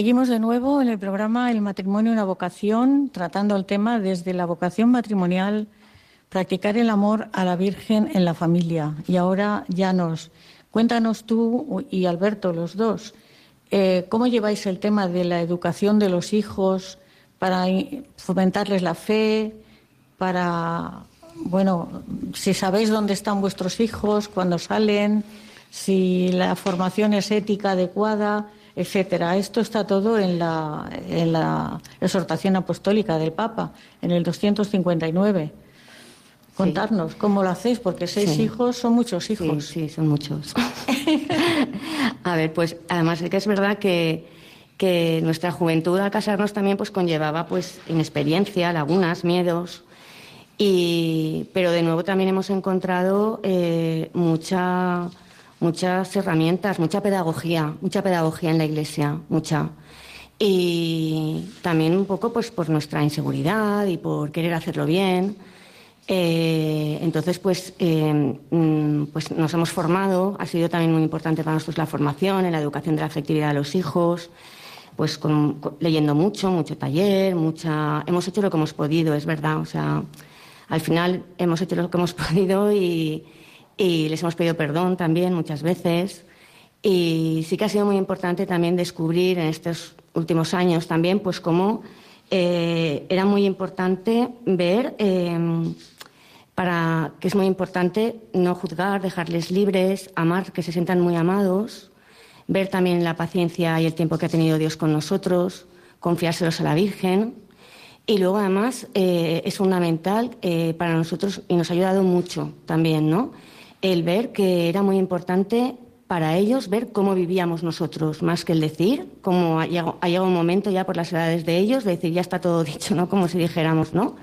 Seguimos de nuevo en el programa El matrimonio, una vocación, tratando el tema desde la vocación matrimonial, practicar el amor a la Virgen en la familia. Y ahora ya nos, cuéntanos tú y Alberto, los dos, eh, cómo lleváis el tema de la educación de los hijos para fomentarles la fe, para, bueno, si sabéis dónde están vuestros hijos, cuando salen, si la formación es ética adecuada etcétera. Esto está todo en la, en la exhortación apostólica del Papa, en el 259. Contarnos cómo lo hacéis, porque seis hijos son muchos hijos. Sí, son muchos. <laughs> a ver, pues además es que es verdad que, que nuestra juventud al casarnos también pues conllevaba pues inexperiencia, lagunas, miedos. Y, pero de nuevo también hemos encontrado eh, mucha muchas herramientas, mucha pedagogía, mucha pedagogía en la iglesia, mucha. Y también un poco pues por nuestra inseguridad y por querer hacerlo bien. Eh, entonces, pues, eh, mm, pues nos hemos formado, ha sido también muy importante para nosotros la formación en la educación de la afectividad de los hijos, pues leyendo mucho, mucho taller, mucha, hemos hecho lo que hemos podido, es verdad, o sea, al final hemos hecho lo que hemos <laughs> podido y, y les hemos pedido perdón también muchas veces. Y sí que ha sido muy importante también descubrir en estos últimos años también, pues cómo eh, era muy importante ver, em, para que es muy importante no juzgar, dejarles libres, amar, que se sientan muy amados, ver también la paciencia y el tiempo que ha tenido Dios con nosotros, confiárselos a la Virgen. Y luego, además, eh, es fundamental eh, para nosotros y nos ha ayudado mucho también, ¿no? El ver que era muy importante para ellos ver cómo vivíamos nosotros, más que el decir, como ha llegado, un momento ya por las edades de ellos, de decir ya está todo <laughs> dicho, ¿no? Como si dijéramos, ¿no?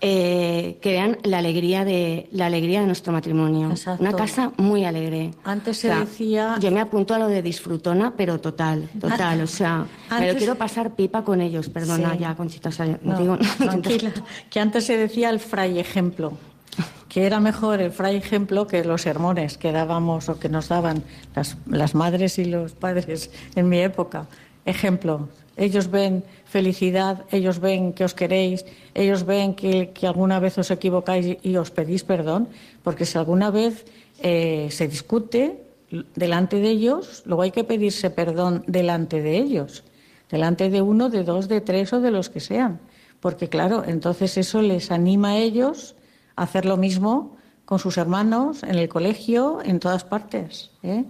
Eh, que vean la alegría de la alegría de nuestro matrimonio. Una casa muy alegre. Antes se decía. Yo me apunto a lo de disfrutona, pero total, total. o sea, pero quiero pasar pipa con ellos. Perdona, ya, Conchita, no, digo. <laughs> Tranquila. que antes se decía el fray ejemplo que era mejor el fray ejemplo que los sermones que dábamos o que nos daban las, las madres y los padres en mi época. Ejemplo, ellos ven felicidad, ellos ven que os queréis, ellos ven que, que alguna vez os equivocáis y os pedís perdón, porque si alguna vez eh, se discute delante de ellos, luego hay que pedirse perdón delante de ellos, delante de uno, de dos, de tres o de los que sean, porque claro, entonces eso les anima a ellos hacer lo mismo con sus hermanos, en el colegio, en todas partes. ¿eh?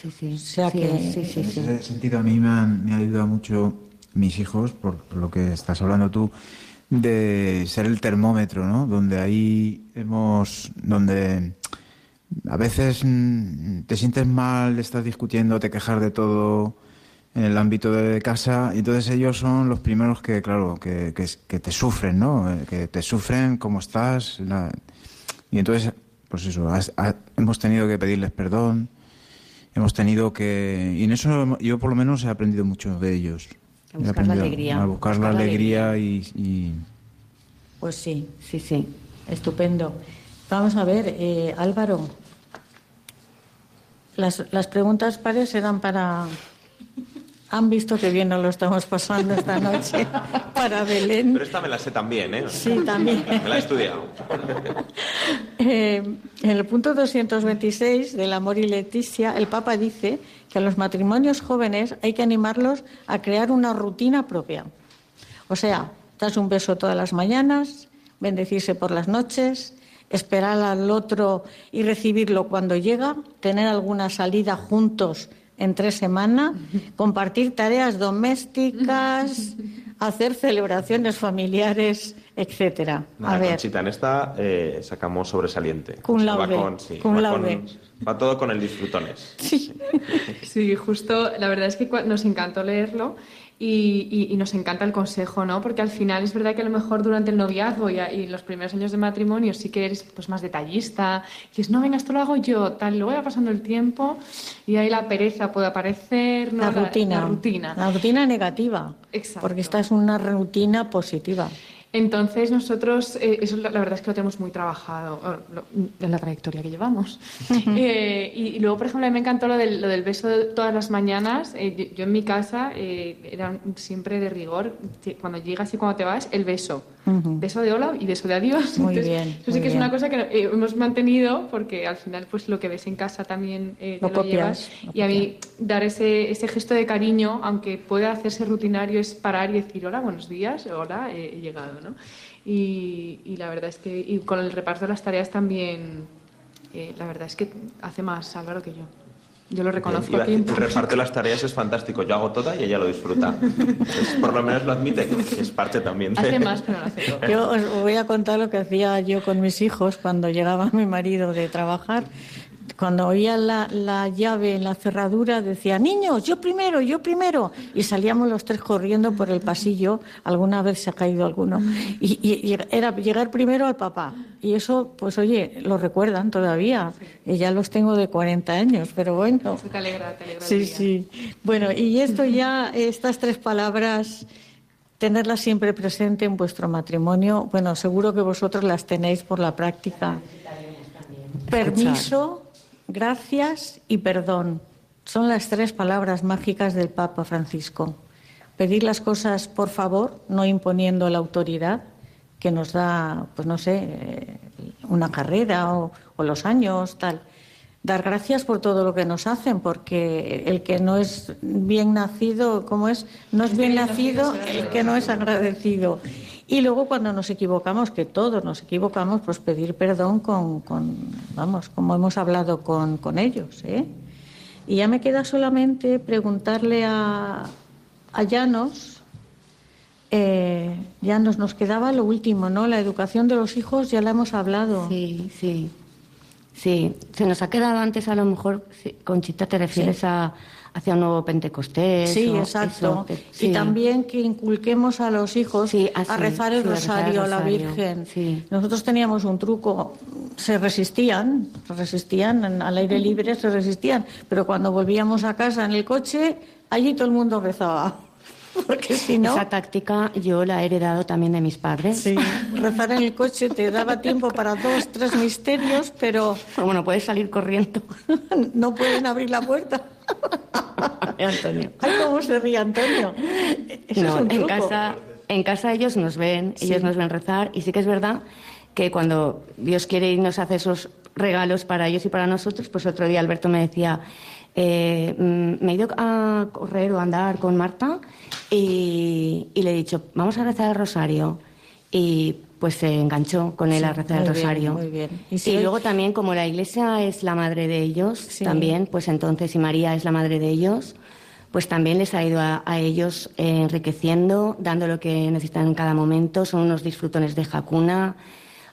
Sí, sí. O sea que, en ese sentido a mí me han, me ayudado mucho mis hijos, por, lo que estás hablando tú, de ser el termómetro, ¿no? Donde ahí hemos, donde a veces mm, te sientes mal, estás discutiendo, te quejas de todo en el ámbito de casa y entonces ellos son los primeros que, claro, que, que, te sufren, ¿no? Eh, que te sufren cómo estás. Y entonces, pues eso, hemos tenido que pedirles perdón, hemos tenido que... Y en eso yo por lo menos he aprendido mucho de ellos. A buscar la alegría. A buscar, la, alegría, Y, Pues sí, sí, sí, estupendo. Vamos a ver, eh, Álvaro, las, las preguntas pares eran para han visto que bien nos lo estamos pasando esta noche <laughs> para Belén. Pero esta me la sé también, ¿eh? Sí, también. Me la he estudiado. <laughs> Eh, en el punto 226 del Amor y Leticia, el Papa dice que a los matrimonios jóvenes hay que animarlos a crear una rutina propia. O sea, das un beso todas las mañanas, bendecirse por las noches, esperar al otro y recibirlo cuando llega, tener alguna salida juntos entre semana, compartir tareas domésticas, <laughs> hacer celebraciones familiares, etcétera. a ver. Conchita, en esta eh, sacamos sobresaliente. Cum laude. Va, todo con el disfrutones. Sí. sí, justo, la verdad es que nos encantó leerlo y, nos encanta el consejo, ¿no? Porque al final es verdad que a lo mejor durante el noviazgo y, los primeros años de matrimonio sí que eres pues, más detallista. Y dices, no, venga, esto lo hago yo, tal. Luego va pasando el tiempo y ahí la pereza puede aparecer, ¿no? La rutina. La, rutina. La rutina negativa. Exacto. Porque esta es una rutina positiva. Entonces nosotros, eh, eso la, verdad es que lo tenemos muy trabajado en la trayectoria que llevamos. <laughs> Eh, y, luego, por ejemplo, a mí me encantó lo del, lo del beso de todas las mañanas. Eh, yo, en mi casa era siempre de rigor, cuando llegas y cuando te vas, el beso. Beso de hola y beso de adiós. Muy bien. Eso sí que es una cosa que hemos mantenido porque al final pues lo que ves en casa también te lo, llevas. y a mí dar ese, ese gesto de cariño, aunque pueda hacerse rutinario, es parar y decir hola, buenos días, hola, he llegado. Y, la verdad es que y con el reparto de las tareas también, eh, la verdad es que hace más Álvaro que yo. Yo lo reconozco. el reparto de las tareas es fantástico. Yo hago toda y ella lo disfruta. por lo menos lo admite, que es parte también de... Hace más, pero no hace todo. Yo os voy a contar lo que hacía yo con mis hijos cuando llegaba mi marido de trabajar cuando oía la, llave en la cerradura decía, niños, yo primero, yo primero. Y salíamos los tres corriendo por el pasillo, alguna vez se ha caído alguno. Y, era llegar primero al papá. Y eso, pues oye, lo recuerdan todavía. Y ya los tengo de 40 años, pero bueno. Te alegra, te alegra sí, sí. Bueno, y esto ya, estas tres palabras tenerlas siempre presente en vuestro matrimonio. Bueno, seguro que vosotros las tenéis por la práctica. Permiso, Gracias y perdón son las tres palabras mágicas del Papa Francisco. Pedir las cosas por favor, no imponiendo la autoridad. que nos da, pues no sé, eh, una carrera o, o los años, tal dar gracias por todo lo que nos hacen, porque el que no es bien nacido, ¿cómo es? No es bien nacido el que no es agradecido. Y luego cuando nos equivocamos, que todos nos equivocamos, pues pedir perdón con, vamos, como hemos hablado con, con ellos. ¿eh? Y ya me queda solamente preguntarle a, a Llanos, eh, Llanos, nos quedaba lo último, ¿no? La educación de los hijos ya la hemos hablado. Sí, sí. Sí, se nos ha quedado antes a lo mejor, Conchita, te refieres a hacia un nuevo Pentecostés. Sí, exacto. Y también que inculquemos a los hijos a rezar el rosario a la Virgen. Nosotros teníamos un truco, se resistían, se resistían al aire libre, se resistían, pero cuando volvíamos a casa en el coche, allí todo el mundo rezaba. <laughs> Porque si no... Esa táctica yo la he heredado también de mis padres. Sí, <laughs> rezar en el coche te daba tiempo para dos, tres misterios, pero... bueno, puedes salir corriendo. <laughs> no pueden abrir la puerta. Antonio. Ay, cómo se ríe Antonio. no, en casa, en casa ellos nos ven, ellos nos ven rezar, y sí que es verdad que cuando Dios quiere y nos hace esos regalos para ellos y para nosotros, pues otro día Alberto me decía, eh, mm, me he ido a correr o a andar con Marta y, le he dicho, vamos a rezar el rosario. Y pues se enganchó con él a rezar el rosario. muy bien. Y, luego también, como la iglesia es la madre de ellos, también, pues entonces, y María es la madre de ellos, pues también les ha ido a, ellos enriqueciendo, dando lo que necesitan en cada momento. Son unos disfrutones de jacuna,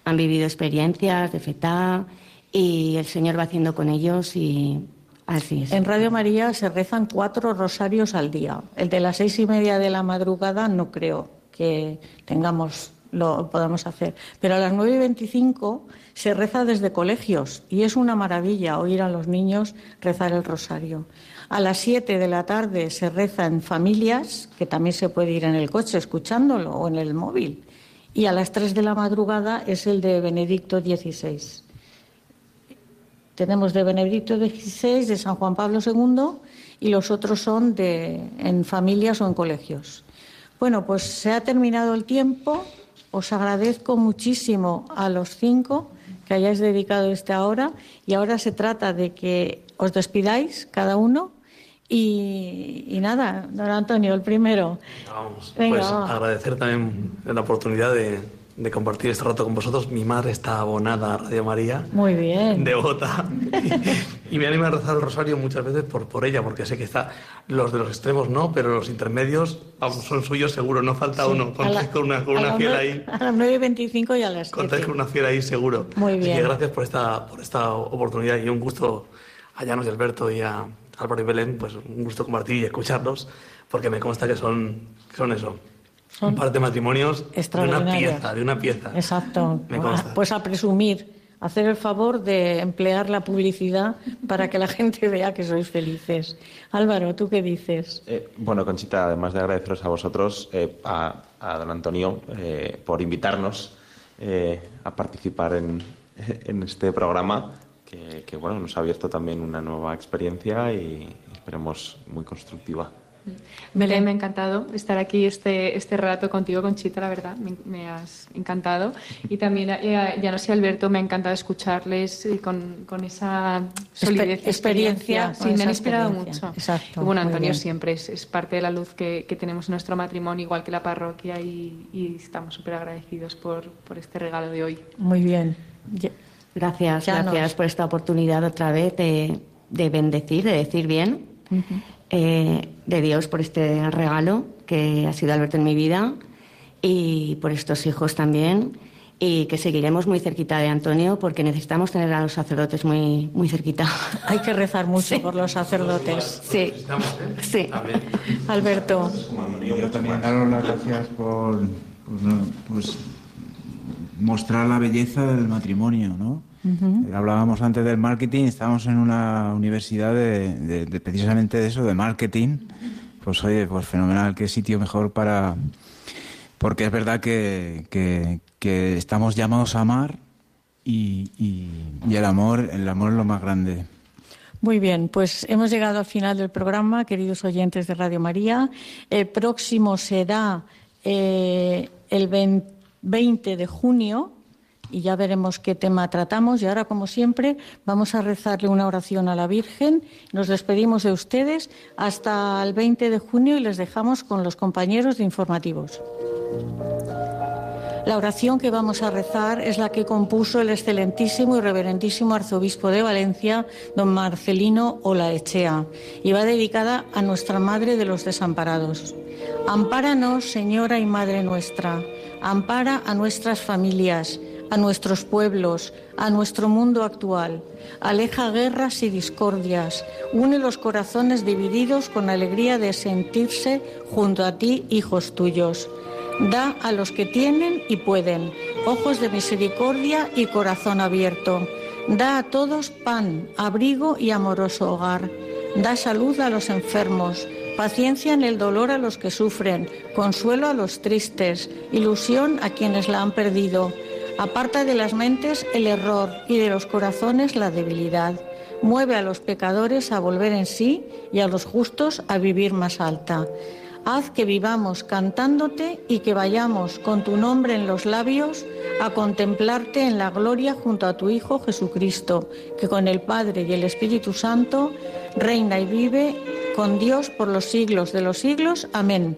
han vivido experiencias de feta y el Señor va haciendo con ellos y Así es. En Radio María se rezan cuatro rosarios al día. El de las seis y media de la madrugada no creo que tengamos lo podamos hacer. Pero a las nueve y veinticinco se reza desde colegios y es una maravilla oír a los niños rezar el rosario. A las siete de la tarde se reza en familias, que también se puede ir en el coche escuchándolo o en el móvil. Y a las tres de la madrugada es el de Benedicto XVI. Tenemos de Benedicto XVI, de San Juan Pablo II y los otros son de, en familias o en colegios. Bueno, pues se ha terminado el tiempo. Os agradezco muchísimo a los cinco que hayáis dedicado esta hora y ahora se trata de que os despidáis cada uno y, nada, don Antonio, el primero. Vamos, pues agradecer también la oportunidad de, de compartir este rato con vosotros. Mi madre está abonada a Radio María. Muy bien. Devota. <laughs> Y, me anima a rezar el rosario muchas veces por, por ella, porque sé que está los de los extremos no, pero los intermedios son suyos seguro, no falta uno. Contáis con una, con una fiel ahí. A las 9 y 25 y a las Contáis con una fiel ahí seguro. Muy bien. Así que gracias por esta, por esta oportunidad y un gusto a Llanos y Alberto y a Álvaro y Belén, pues un gusto compartir y escucharlos, porque me consta que son, que son eso, un par de matrimonios de una pieza, de una pieza. Exacto. Pues a presumir, hacer el favor de emplear la publicidad para que la gente vea que sois felices. Álvaro, ¿tú qué dices? Eh, bueno, Conchita, además de agradeceros a vosotros, eh, a, don Antonio, eh, por invitarnos a participar en, <laughs> en este programa, que, que, bueno, nos ha abierto también una nueva experiencia y esperemos muy constructiva. Belén, me ha encantado estar aquí este, este rato contigo, Conchita, la verdad, me, has encantado. Y también, eh, ya no sé, Alberto, me ha encantado escucharles con, con esa solidez. experiencia. Sí, me han inspirado mucho. Exacto. Y bueno, Antonio siempre es, parte de la luz que, que, tenemos en nuestro matrimonio, igual que la parroquia, y, y estamos súper agradecidos por, por, este regalo de hoy. Muy bien. Gracias, gracias por esta oportunidad otra vez de, de bendecir, de decir bien. Eh, de Dios por este regalo que ha sido Alberto en mi vida y por estos hijos también y que seguiremos muy cerquita de Antonio porque necesitamos tener a los sacerdotes muy, muy cerquita. <laughs> Hay que rezar mucho por los sacerdotes. Sí, sí. Alberto. Yo también daros las gracias por, pues, mostrar la belleza del matrimonio, ¿no? Hablábamos antes del marketing, estábamos en una universidad de, precisamente de eso, de marketing. Pues oye, pues fenomenal, qué sitio mejor para... Porque es verdad que, que, estamos llamados a amar y, y, el amor, el amor es lo más grande. Muy bien, pues hemos llegado al final del programa, queridos oyentes de Radio María. El próximo será eh, el 20 20 de junio y ya veremos qué tema tratamos. Y ahora, como siempre, vamos a rezarle una oración a la Virgen. Nos despedimos de ustedes hasta el 20 de junio y les dejamos con los compañeros de informativos. La oración que vamos a rezar es la que compuso el excelentísimo y reverendísimo arzobispo de Valencia, don Marcelino Olaechea, y va dedicada a nuestra Madre de los Desamparados. Ampáranos, Señora y Madre nuestra, ampara a nuestras familias, a nuestros pueblos, a nuestro mundo actual. Aleja guerras y discordias, une los corazones divididos con alegría de sentirse junto a ti, hijos tuyos. Da a los que tienen y pueden, ojos de misericordia y corazón abierto. Da a todos pan, abrigo y amoroso hogar. Da salud a los enfermos, paciencia en el dolor a los que sufren, consuelo a los tristes, ilusión a quienes la han perdido. Aparta de las mentes el error y de los corazones la debilidad. Mueve a los pecadores a volver en sí y a los justos a vivir más alta. Haz que vivamos cantándote y que vayamos con tu nombre en los labios a contemplarte en la gloria junto a tu Hijo Jesucristo, que con el Padre y el Espíritu Santo reina y vive con Dios por los siglos de los siglos. Amén.